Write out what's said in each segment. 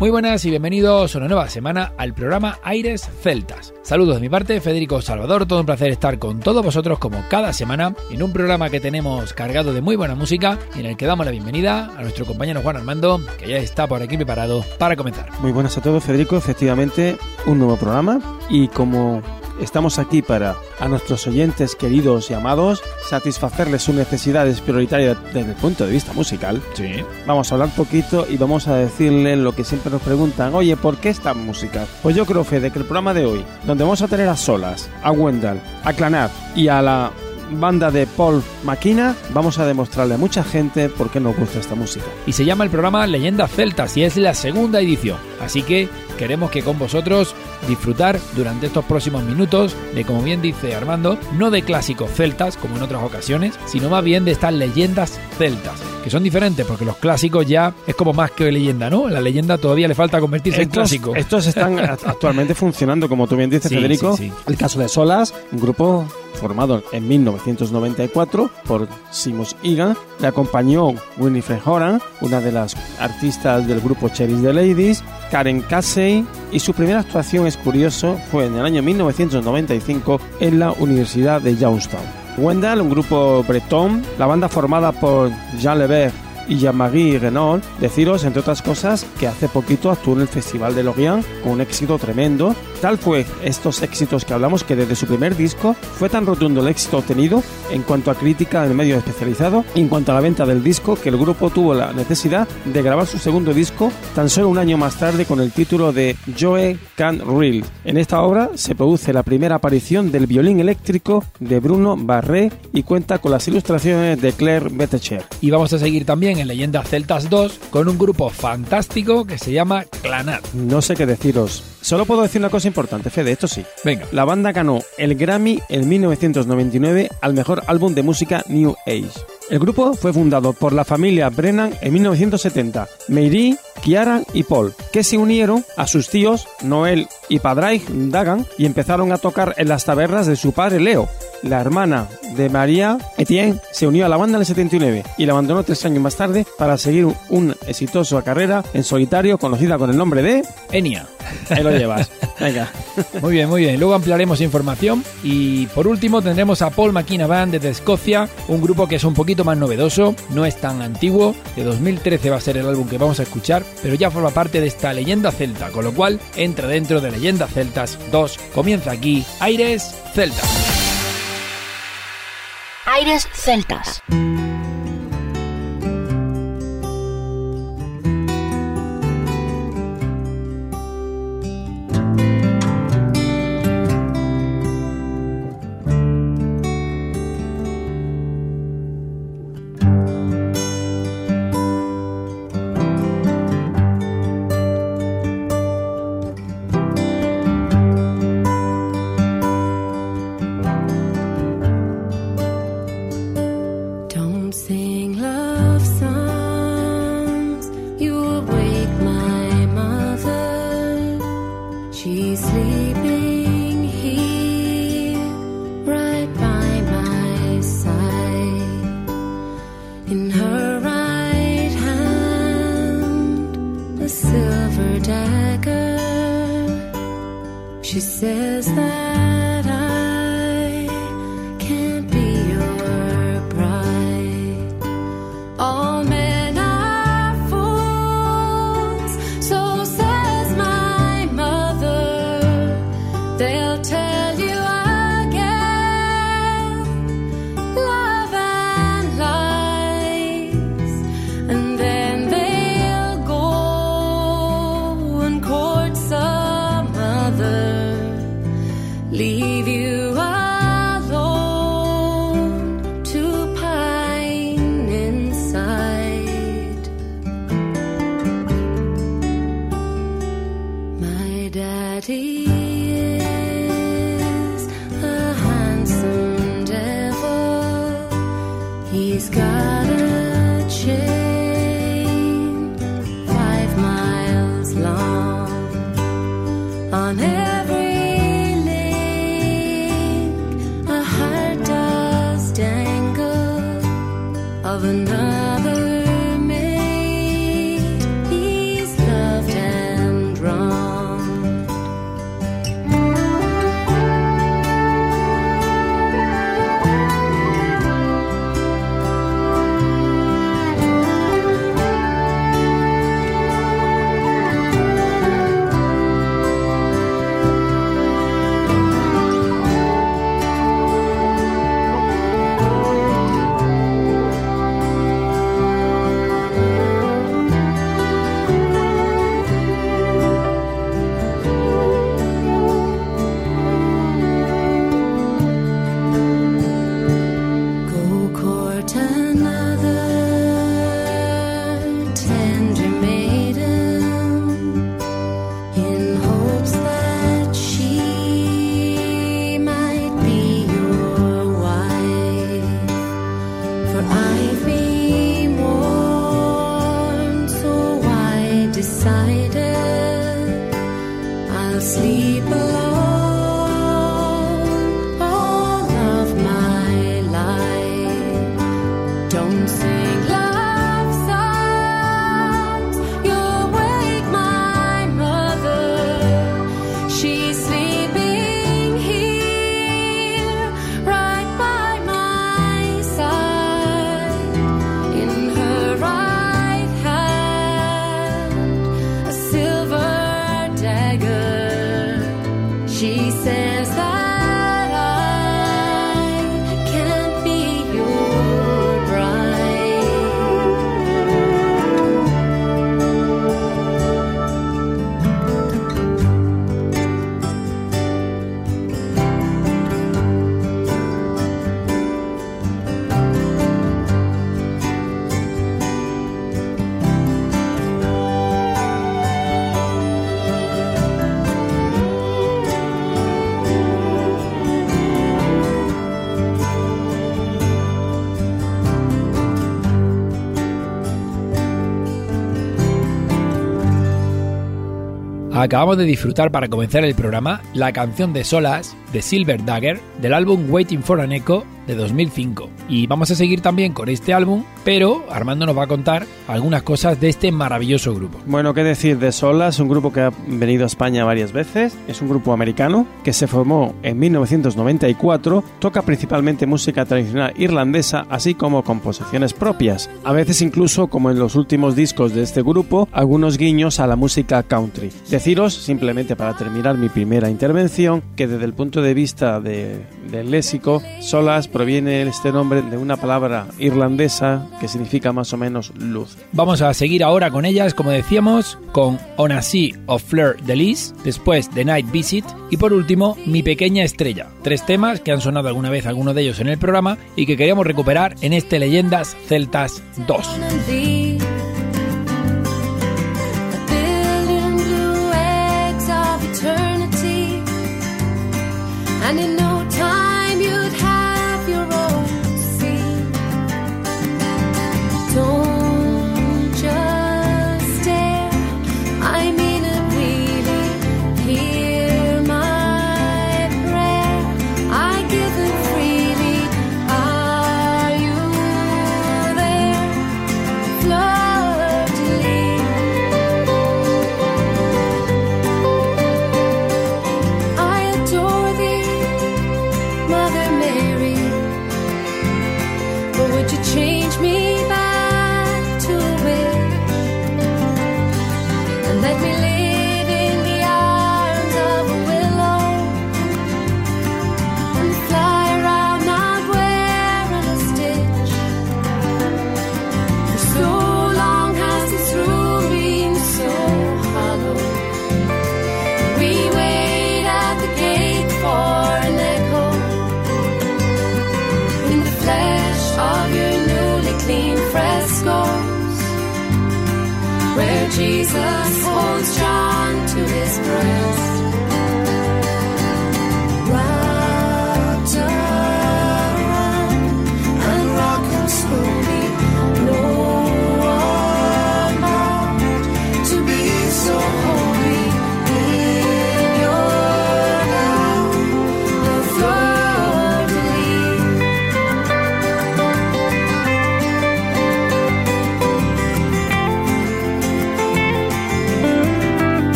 Muy buenas y bienvenidos una nueva semana al programa Aires Celtas. Saludos de mi parte, Federico Salvador, todo un placer estar con todos vosotros como cada semana en un programa que tenemos cargado de muy buena música y en el que damos la bienvenida a nuestro compañero Juan Armando, que ya está por aquí preparado para comenzar. Muy buenas a todos, Federico, efectivamente un nuevo programa y como Estamos aquí para, a nuestros oyentes queridos y amados, satisfacerles sus necesidades prioritarias desde el punto de vista musical. Sí. Vamos a hablar poquito y vamos a decirle lo que siempre nos preguntan, oye, ¿por qué esta música? Pues yo creo, Fede, que el programa de hoy, donde vamos a tener a Solas, a Wendell, a Clanat y a la banda de Paul Maquina, vamos a demostrarle a mucha gente por qué nos gusta esta música. Y se llama el programa Leyendas Celtas y es la segunda edición. Así que queremos que con vosotros disfrutar durante estos próximos minutos de, como bien dice Armando, no de clásicos celtas como en otras ocasiones, sino más bien de estas leyendas celtas, que son diferentes porque los clásicos ya es como más que leyenda, ¿no? La leyenda todavía le falta convertirse en clásico. Estos están actualmente funcionando, como tú bien dices, Federico. El caso de Solas, un grupo formado en 1994 por Simos Igan, le acompañó Winifred Horan, una de las artistas del grupo Cherries the Ladies, Karen Casey, y su primera actuación, es curioso, fue en el año 1995 en la Universidad de Youngstown. Wendell, un grupo bretón, la banda formada por Jean Levert y Jean-Marie Renault, deciros, entre otras cosas, que hace poquito actuó en el Festival de Lorient con un éxito tremendo. Tal fue estos éxitos que hablamos que desde su primer disco fue tan rotundo el éxito obtenido en cuanto a crítica en medio especializado y en cuanto a la venta del disco que el grupo tuvo la necesidad de grabar su segundo disco tan solo un año más tarde con el título de Joe Can Reel. En esta obra se produce la primera aparición del violín eléctrico de Bruno Barré y cuenta con las ilustraciones de Claire Bettecher. Y vamos a seguir también en Leyendas Celtas 2 con un grupo fantástico que se llama Clanat. No sé qué deciros. Solo puedo decir una cosa importante, Fede, esto sí. Venga. La banda ganó el Grammy en 1999 al mejor álbum de música New Age. El grupo fue fundado por la familia Brennan en 1970, Mary, Kiara y Paul, que se unieron a sus tíos Noel y Padraig Dagan y empezaron a tocar en las tabernas de su padre Leo. La hermana de María Etienne se unió a la banda en el 79 y la abandonó tres años más tarde para seguir una exitosa carrera en solitario conocida con el nombre de Enya. Ahí lo llevas. Venga. Muy bien, muy bien. Luego ampliaremos información y por último tendremos a Paul McKenna Band desde Escocia, un grupo que es un poquito más novedoso, no es tan antiguo, de 2013 va a ser el álbum que vamos a escuchar, pero ya forma parte de esta leyenda celta, con lo cual entra dentro de Leyendas Celtas 2. Comienza aquí Aires Celtas. Aires Celtas. Acabamos de disfrutar para comenzar el programa la canción de Solas de Silver Dagger del álbum Waiting for an Echo de 2005. Y vamos a seguir también con este álbum, pero Armando nos va a contar algunas cosas de este maravilloso grupo. Bueno, qué decir de Solas, un grupo que ha venido a España varias veces, es un grupo americano que se formó en 1994, toca principalmente música tradicional irlandesa, así como composiciones propias, a veces incluso como en los últimos discos de este grupo, algunos guiños a la música country. Deciros, simplemente para terminar mi primera intervención, que desde el punto de vista de- del léxico, Solas proviene este nombre de una palabra irlandesa que significa más o menos luz. Vamos a seguir ahora con ellas, como decíamos, con On a Sea of Fleur de Lis, después The Night Visit y por último Mi Pequeña Estrella. Tres temas que han sonado alguna vez algunos de ellos en el programa y que queríamos recuperar en este Leyendas Celtas 2. and leave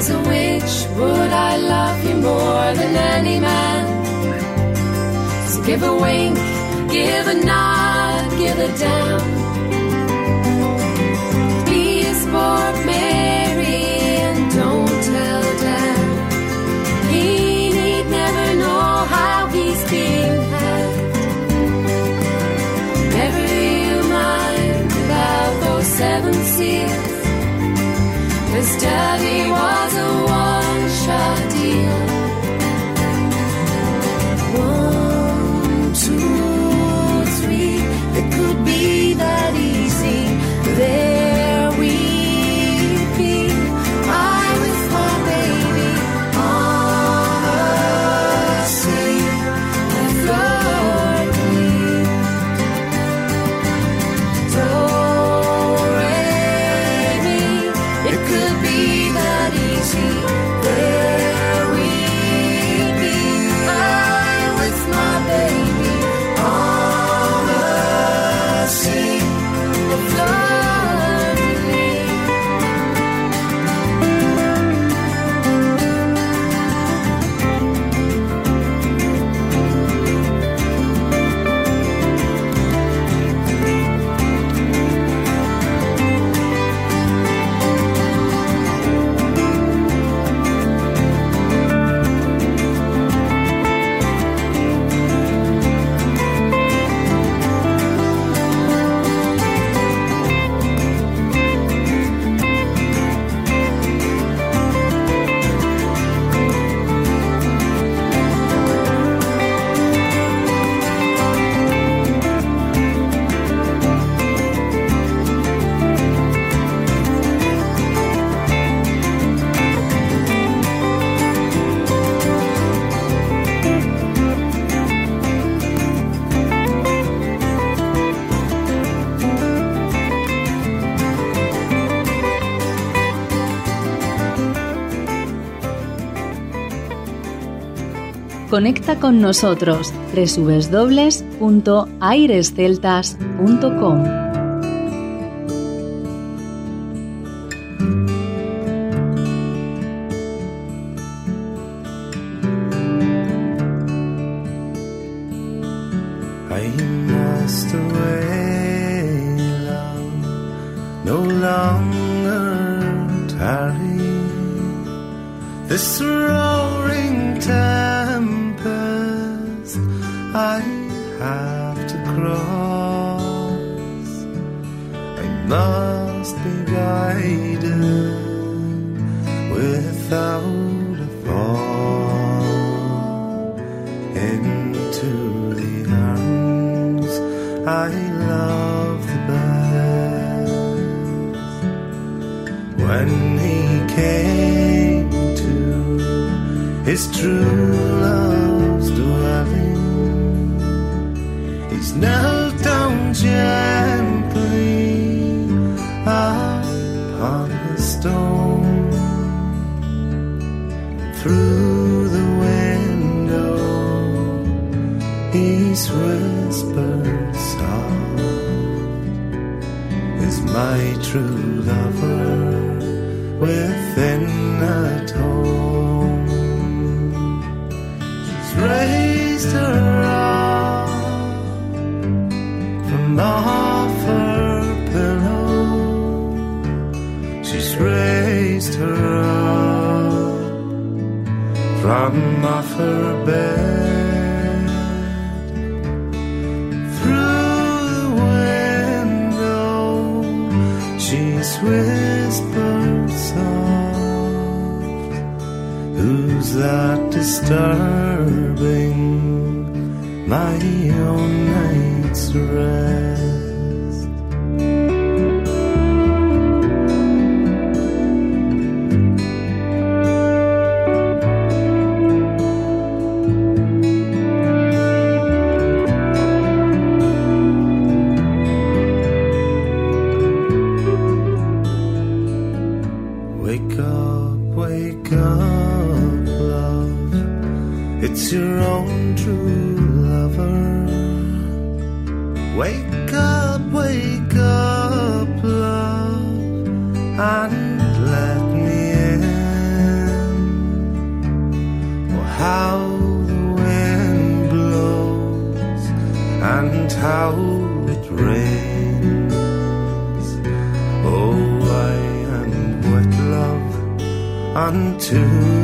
as a witch, would I love you more than any man? So give a wink, give a nod, give a down. Be a sport, Mary, and don't tell Dan. He need never know how he's been had. Never you mind about those seven seals. This daddy was. Conecta con nosotros www.airesceltas.com. he's whispered soft is my true lover within at home she's raised her arm from off her pillow. She's raised her up from off her bed whispered soft. Who's that disturbing my own night's rest true lover. Wake up, wake up, love, and let me in. Oh, how the wind blows and how it rains. Oh, I am wet, love, until.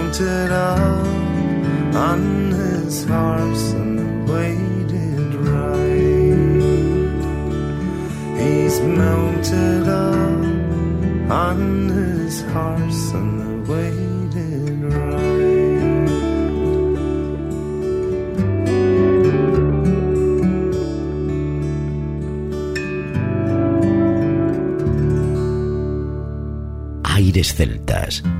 mounted up on his horse and waited right. He's mounted up on his horse and waited right. celtas.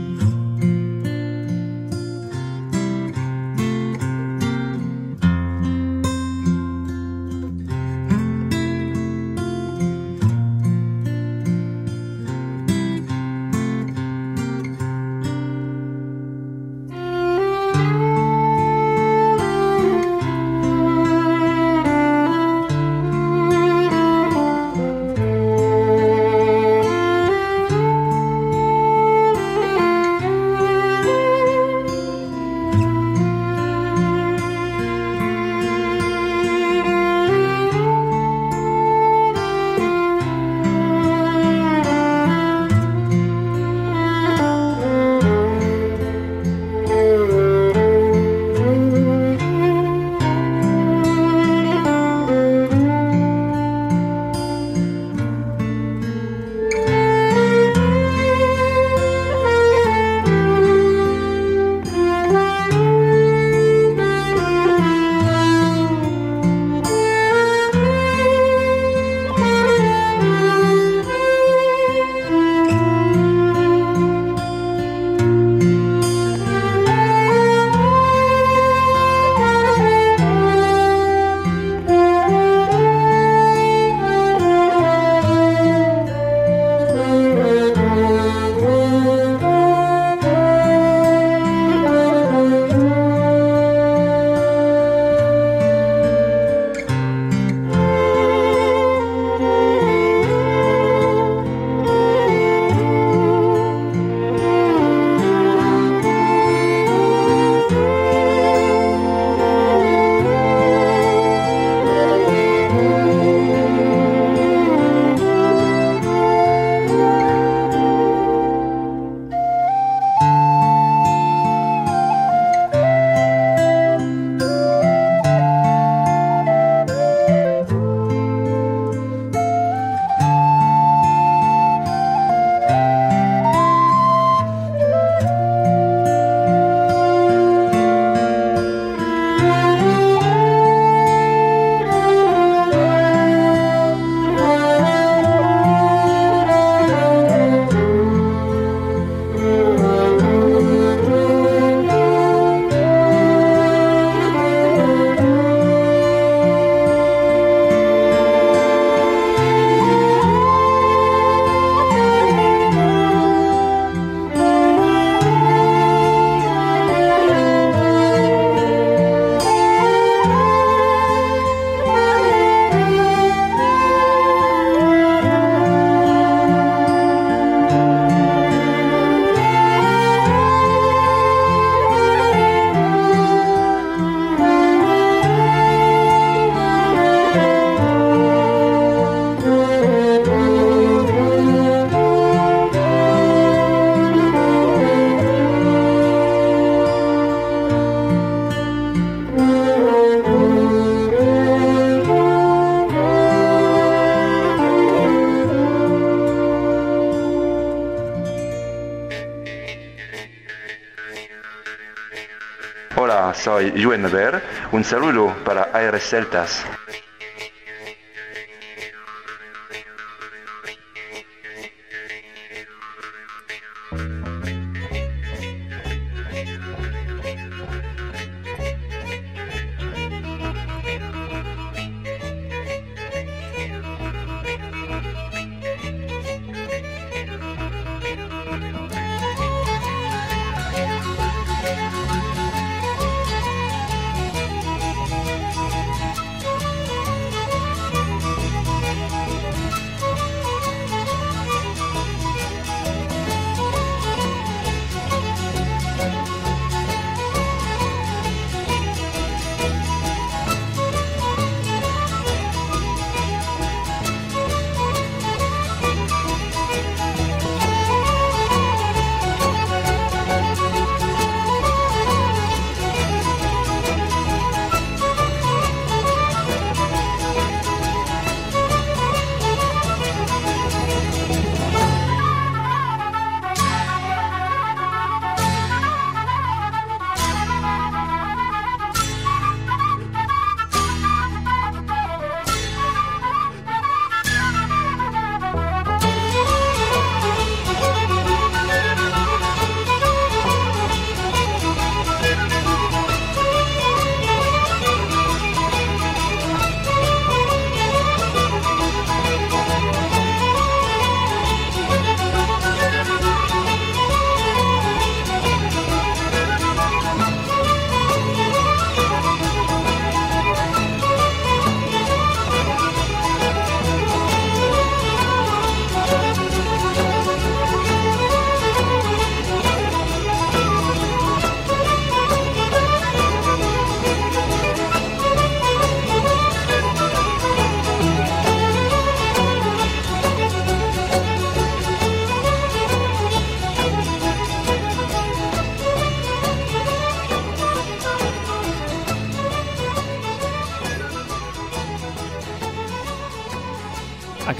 Un saludo para Aires Celtas.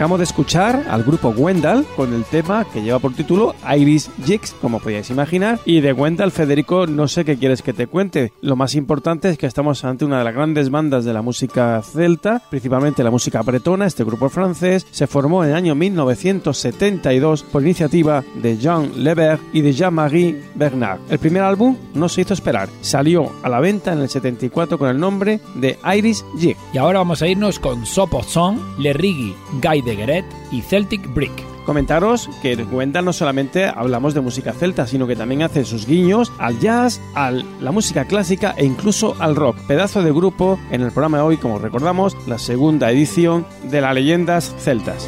Acabamos de escuchar al grupo Wendell con el tema que lleva por título Iris Jigs, como podíais imaginar. Y de Wendell, Federico, no sé qué quieres que te cuente. Lo más importante es que estamos ante una de las grandes bandas de la música celta, principalmente la música bretona. Este grupo francés se formó en el año 1972 por iniciativa de Jean Leber y de Jean-Marie Bernard. El primer álbum no se hizo esperar, salió a la venta en el 74 con el nombre de Iris Jig. Y ahora vamos a irnos con Sopo Song, Le Rigi, Guy de y Celtic Brick. Comentaros que en Wendell no solamente hablamos de música celta, sino que también hace sus guiños al jazz, a la música clásica e incluso al rock. Pedazo de grupo en el programa de hoy, como recordamos, la segunda edición de las leyendas celtas.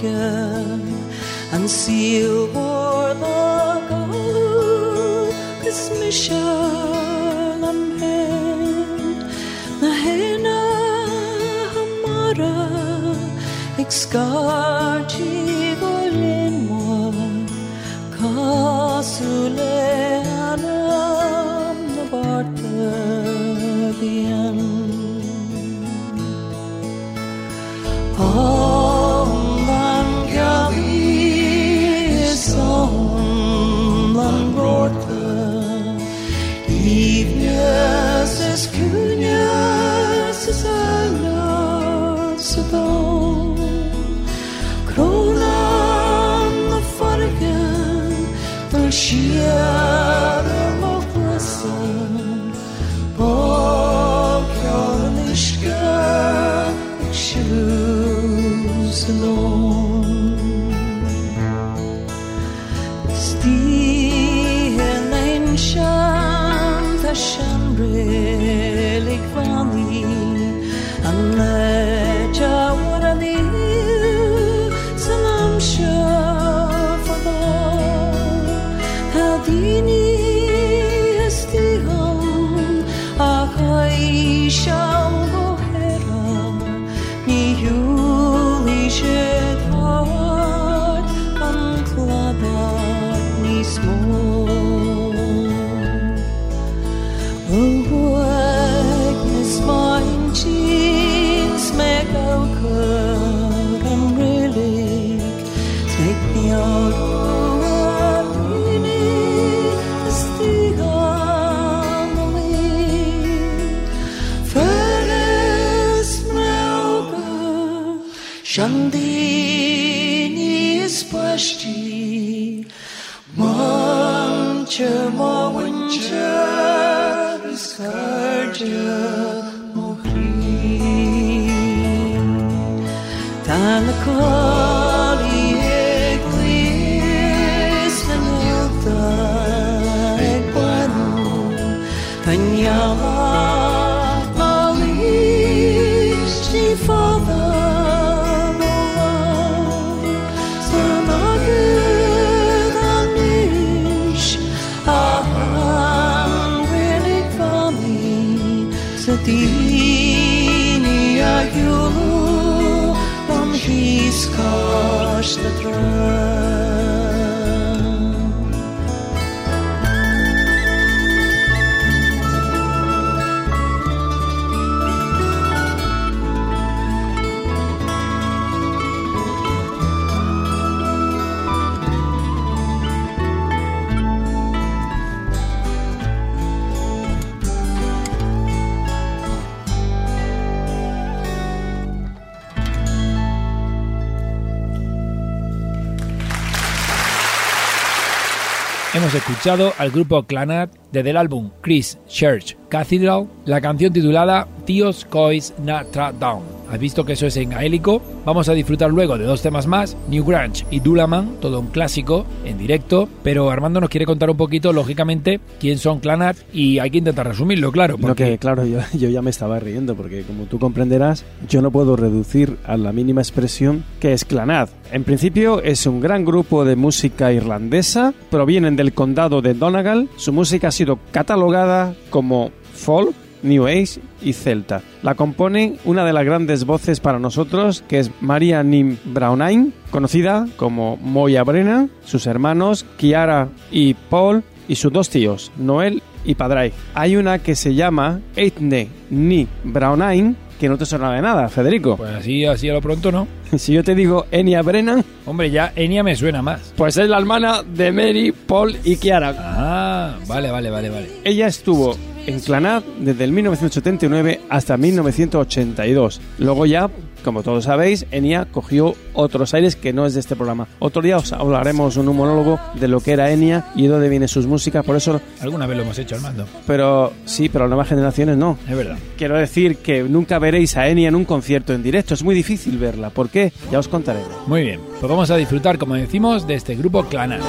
Zion and for the gold this mission amen na hena hamara ek Shandi Nispashti Mancha Mawincha Viskarja Mohri. Tanakwa escuchado al grupo Clanat desde el álbum Chris Church Cathedral, la canción titulada Dios Cois Natra Down. Has visto que eso es en gaélico. Vamos a disfrutar luego de dos temas más, New Grange y Dulaman, todo un clásico en directo. Pero Armando nos quiere contar un poquito, lógicamente, quién son Clanat y hay que intentar resumirlo, claro. Lo que, claro, yo, yo ya me estaba riendo porque, como tú comprenderás, yo no puedo reducir a la mínima expresión que es Clanat. En principio es un gran grupo de música irlandesa, provienen del condado de Donegal. Su música ha sido catalogada como folk, New Age y Celta. La componen una de las grandes voces para nosotros, que es Maria Nim Brownain, conocida como Moya Brennan, sus hermanos Kiara y Paul y sus dos tíos, Noel y Padray. Hay una que se llama Eitne Ni Brownain, que no te suena de nada, Federico. Pues así, así a lo pronto no. Si yo te digo Enya Brennan, Hombre, ya Enya me suena más. pues es la hermana de Mary, Paul y Kiara. Ah, vale, vale, vale, vale. Ella estuvo en Clanad desde el 1979 hasta 1982. Luego ya, como todos sabéis, Enya cogió otros aires que no es de este programa. Otro día os hablaremos en un monólogo de lo que era Enya y de dónde viene sus músicas, por eso... Alguna vez lo hemos hecho, Armando. Pero sí, pero las nuevas generaciones no. Es verdad. Quiero decir que nunca veréis a Enya en un concierto en directo. Es muy difícil verla. ¿Por qué? Ya os contaré. Muy bien, pues vamos a disfrutar, como decimos, de este grupo Clanat.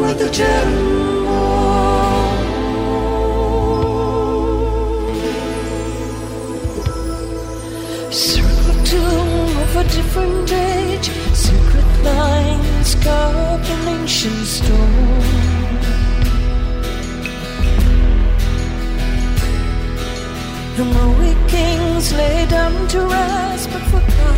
With the Jeremo. Circle tomb of a different age, secret lines carved ancient stone. The Maui kings lay down to rest, but forgotten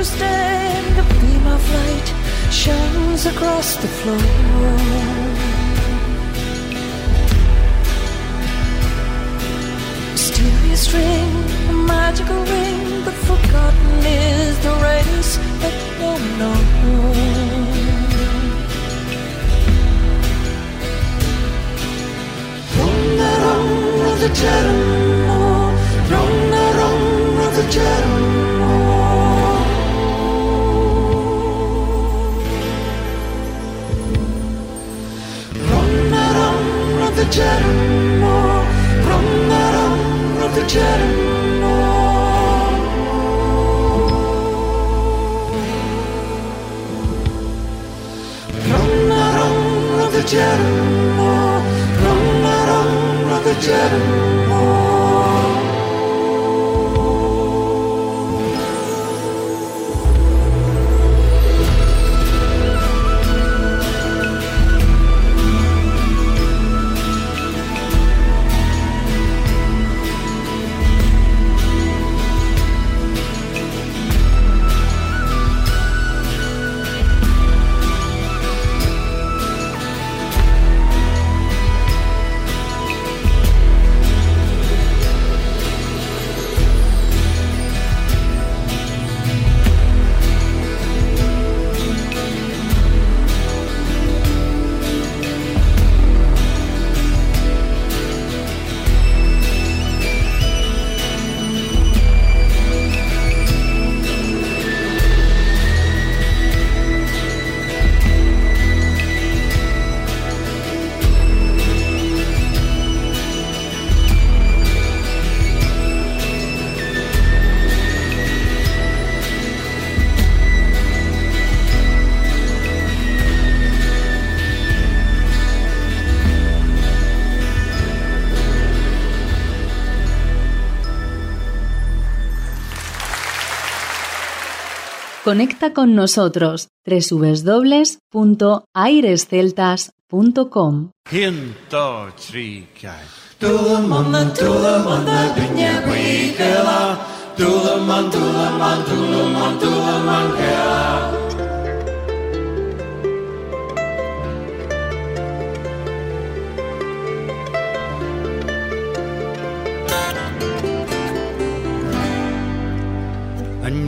a winter's day and a beam of light shines across the floor. Mysterious ring, a magical ring, but forgotten is the race that one knows. From the run of the Jeremo, from the run of the Jeremo. ജന്മോ ബ്രഹ്മരം ജന്മോ ബ്രഹ്മരം ജന്മോ ബ്രഹ്മരം ജന്മോ Conecta con nosotros www.airesceltas.com.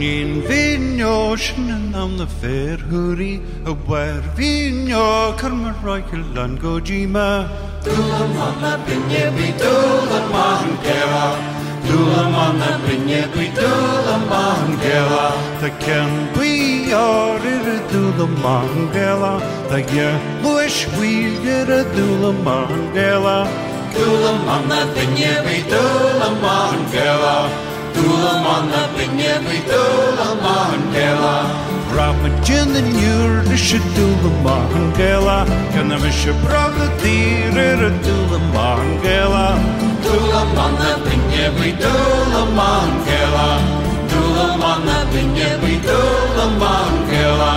Nin vinyoshnan am the fair huri, a where vinyo karmaroikil lan gojima. Dulam on na pinye bi dulam mahan kera. Dulam on na pinye bi dulam mahan The Ta ken bi yarir a dulam mahan kera. Ta yer luish we yer a dulam mahan kera. Dulam on na pinye bi dulam mahan kera. Tulamanda Pinyemi Tulamangela. Ramachinda Nyurnisha Tulamangela. Kanamisha Pravatira Tulamangela. Tulamanda Pinyemi Tulamangela. Tulamanda Pinyemi Tulamangela.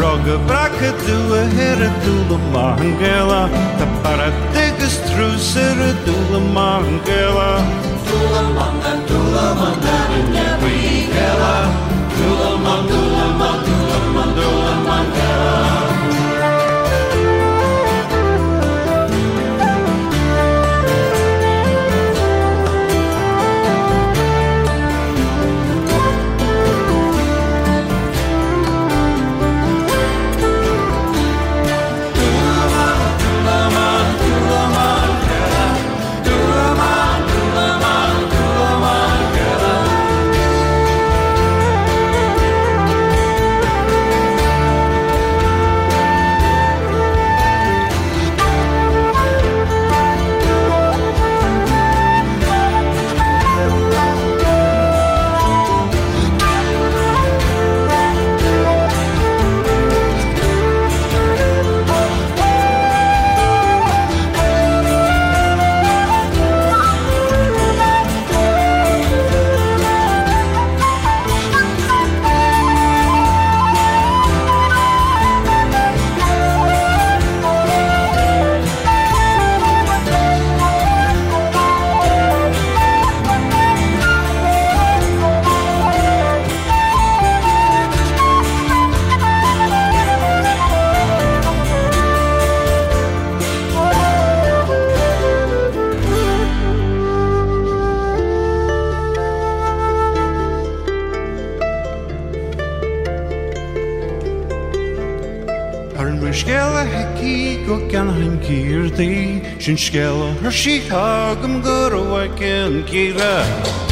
Roga braka tua hera Tulamangela Tapara digas trusera Tulamangela. Tulamangela. Pula mandando minha briguela Pula mandando Chinchgella, her she hug, I'm good, oh, I can get up.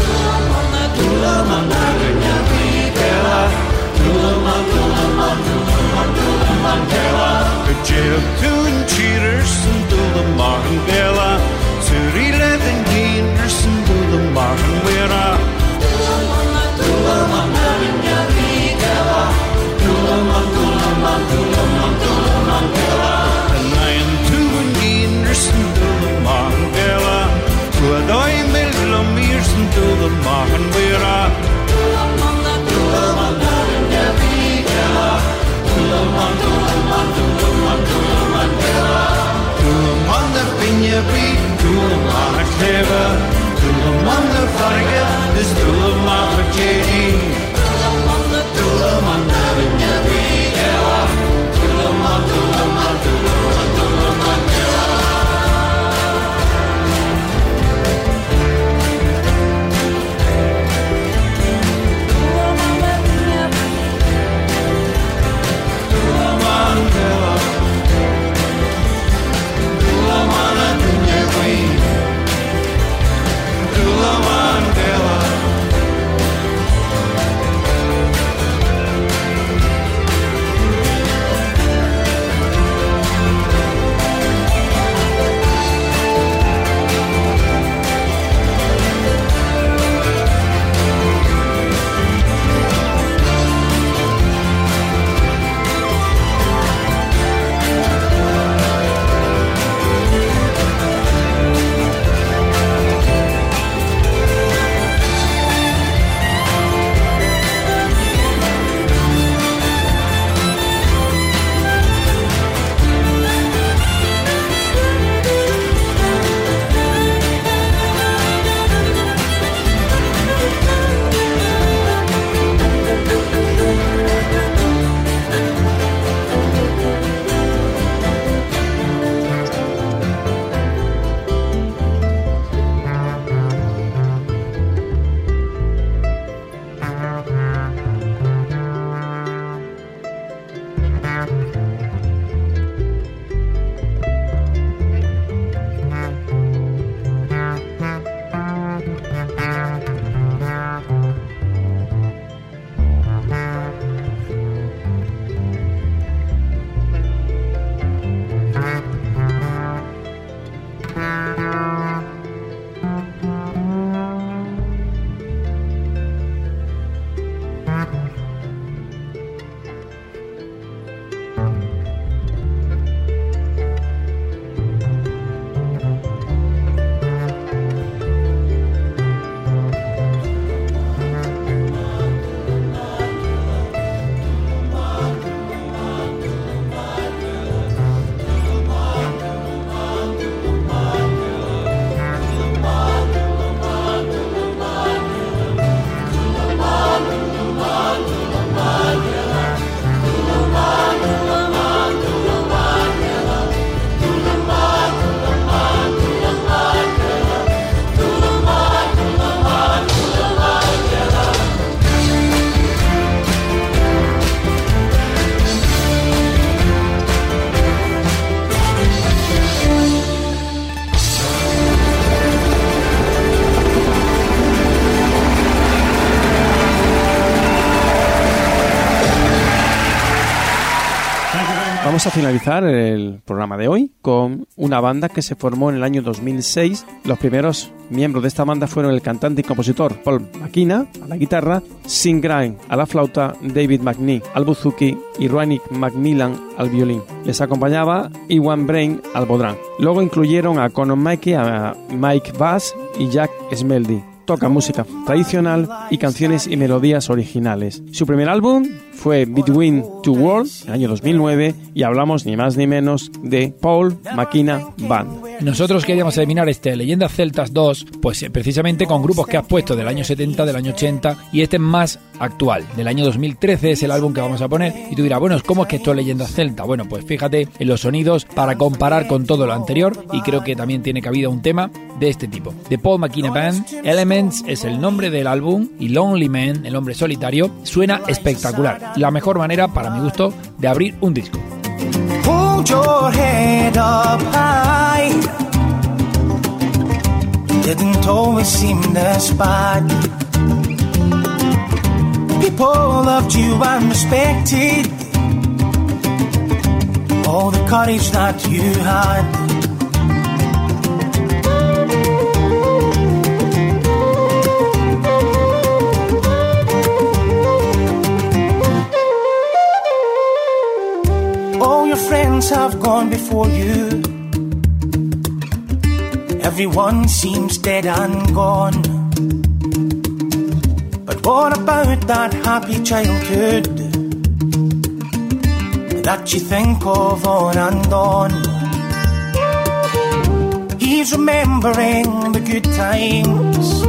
is through. Vamos a finalizar el programa de hoy con una banda que se formó en el año 2006. Los primeros miembros de esta banda fueron el cantante y compositor Paul McKenna a la guitarra, Sin Grind a la flauta, David McNee al buzuki y Roanick Macmillan al violín. Les acompañaba Iwan Brain al bodrán. Luego incluyeron a Conor Mikey, a Mike Bass y Jack Smeldy toca música tradicional y canciones y melodías originales. Su primer álbum fue Between Two Worlds, año 2009, y hablamos ni más ni menos de Paul McKenna Band. Nosotros queríamos terminar este Leyendas Celtas 2, pues eh, precisamente con grupos que has puesto del año 70, del año 80, y este es más actual, del año 2013 es el álbum que vamos a poner, y tú dirás, bueno, ¿cómo es que esto es Leyendas Celta? Bueno, pues fíjate en los sonidos para comparar con todo lo anterior, y creo que también tiene cabida un tema de este tipo. De Paul McKenna Band, Elements es el nombre del álbum, y Lonely Man, el hombre solitario, suena espectacular. La mejor manera, para mi gusto, de abrir un disco. Didn't always seem this bad. People loved you and respected all the courage that you had. Your friends have gone before you. Everyone seems dead and gone. But what about that happy childhood that you think of on and on? He's remembering the good times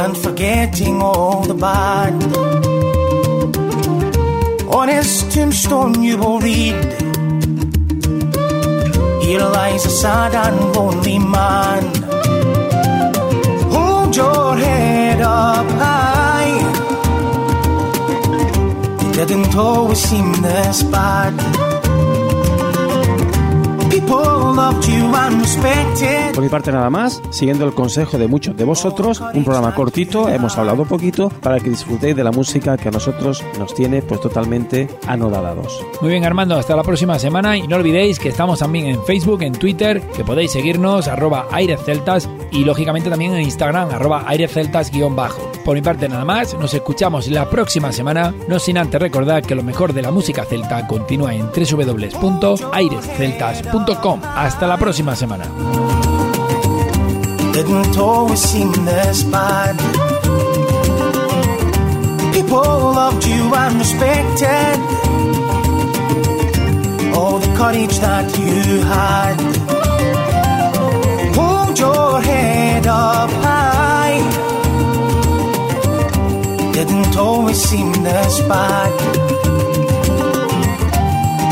and forgetting all the bad. On his tombstone you will read. Here lies a sad and lonely man. Hold your head up high. It didn't always seem this bad Por mi parte nada más, siguiendo el consejo de muchos de vosotros, un programa cortito, hemos hablado poquito, para que disfrutéis de la música que a nosotros nos tiene pues totalmente anodadados. Muy bien Armando, hasta la próxima semana y no olvidéis que estamos también en Facebook, en Twitter, que podéis seguirnos arroba airesceltas y lógicamente también en Instagram arroba airesceltas guion bajo. Por mi parte nada más, nos escuchamos la próxima semana, no sin antes recordar que lo mejor de la música celta continúa en www.airesceltas.com. Hasta la próxima semana. didn't always seem this bad. People loved you and respected all the courage that you had. Hold your head up high. Didn't always seem this bad.